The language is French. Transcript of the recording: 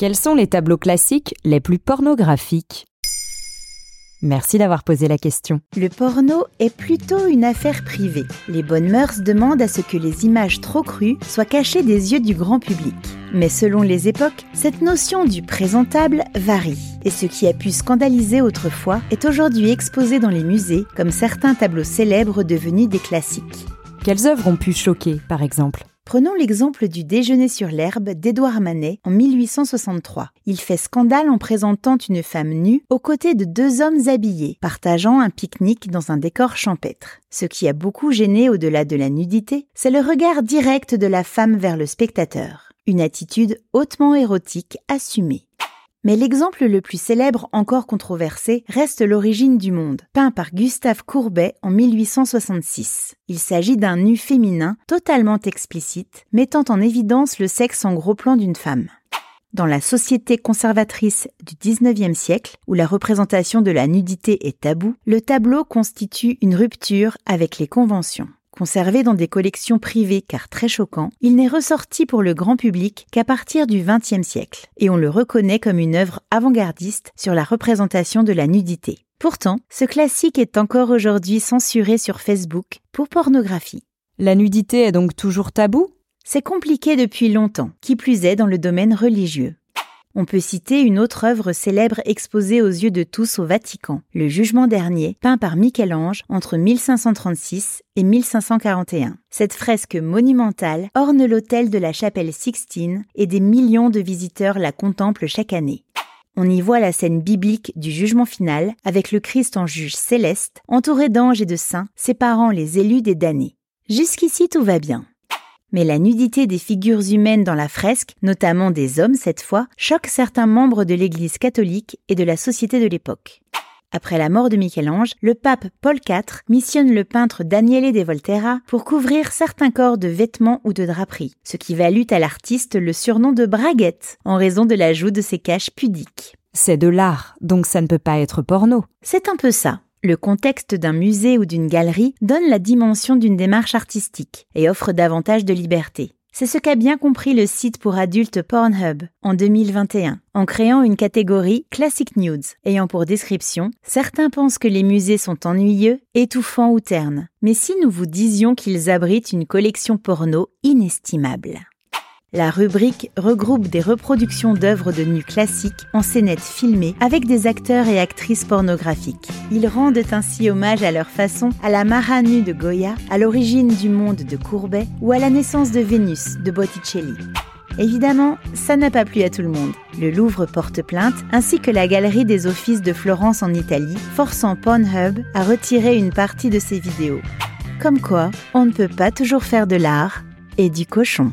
Quels sont les tableaux classiques les plus pornographiques? Merci d'avoir posé la question. Le porno est plutôt une affaire privée. Les bonnes mœurs demandent à ce que les images trop crues soient cachées des yeux du grand public. Mais selon les époques, cette notion du présentable varie. Et ce qui a pu scandaliser autrefois est aujourd'hui exposé dans les musées comme certains tableaux célèbres devenus des classiques. Quelles œuvres ont pu choquer, par exemple? Prenons l'exemple du Déjeuner sur l'herbe d'Édouard Manet en 1863. Il fait scandale en présentant une femme nue aux côtés de deux hommes habillés, partageant un pique-nique dans un décor champêtre. Ce qui a beaucoup gêné au-delà de la nudité, c'est le regard direct de la femme vers le spectateur. Une attitude hautement érotique assumée. Mais l'exemple le plus célèbre encore controversé reste L'origine du monde, peint par Gustave Courbet en 1866. Il s'agit d'un nu féminin totalement explicite, mettant en évidence le sexe en gros plan d'une femme. Dans la société conservatrice du XIXe siècle, où la représentation de la nudité est tabou, le tableau constitue une rupture avec les conventions. Conservé dans des collections privées car très choquant, il n'est ressorti pour le grand public qu'à partir du XXe siècle, et on le reconnaît comme une œuvre avant-gardiste sur la représentation de la nudité. Pourtant, ce classique est encore aujourd'hui censuré sur Facebook pour pornographie. La nudité est donc toujours tabou? C'est compliqué depuis longtemps, qui plus est dans le domaine religieux. On peut citer une autre œuvre célèbre exposée aux yeux de tous au Vatican, le Jugement dernier, peint par Michel-Ange entre 1536 et 1541. Cette fresque monumentale orne l'autel de la chapelle Sixtine et des millions de visiteurs la contemplent chaque année. On y voit la scène biblique du jugement final avec le Christ en juge céleste, entouré d'anges et de saints, séparant les élus des damnés. Jusqu'ici tout va bien. Mais la nudité des figures humaines dans la fresque, notamment des hommes cette fois, choque certains membres de l'Église catholique et de la société de l'époque. Après la mort de Michel-Ange, le pape Paul IV missionne le peintre Daniele de Volterra pour couvrir certains corps de vêtements ou de draperies, ce qui valut à l'artiste le surnom de braguette, en raison de l'ajout de ses caches pudiques. C'est de l'art, donc ça ne peut pas être porno. C'est un peu ça. Le contexte d'un musée ou d'une galerie donne la dimension d'une démarche artistique et offre davantage de liberté. C'est ce qu'a bien compris le site pour adultes Pornhub en 2021, en créant une catégorie Classic Nudes, ayant pour description Certains pensent que les musées sont ennuyeux, étouffants ou ternes, mais si nous vous disions qu'ils abritent une collection porno inestimable. La rubrique regroupe des reproductions d'œuvres de nus classiques en scénettes filmées avec des acteurs et actrices pornographiques. Ils rendent ainsi hommage à leur façon à la Mara nue de Goya, à l'origine du monde de Courbet ou à la naissance de Vénus de Botticelli. Évidemment, ça n'a pas plu à tout le monde. Le Louvre porte plainte, ainsi que la Galerie des Offices de Florence en Italie, forçant Pornhub à retirer une partie de ses vidéos. Comme quoi, on ne peut pas toujours faire de l'art et du cochon.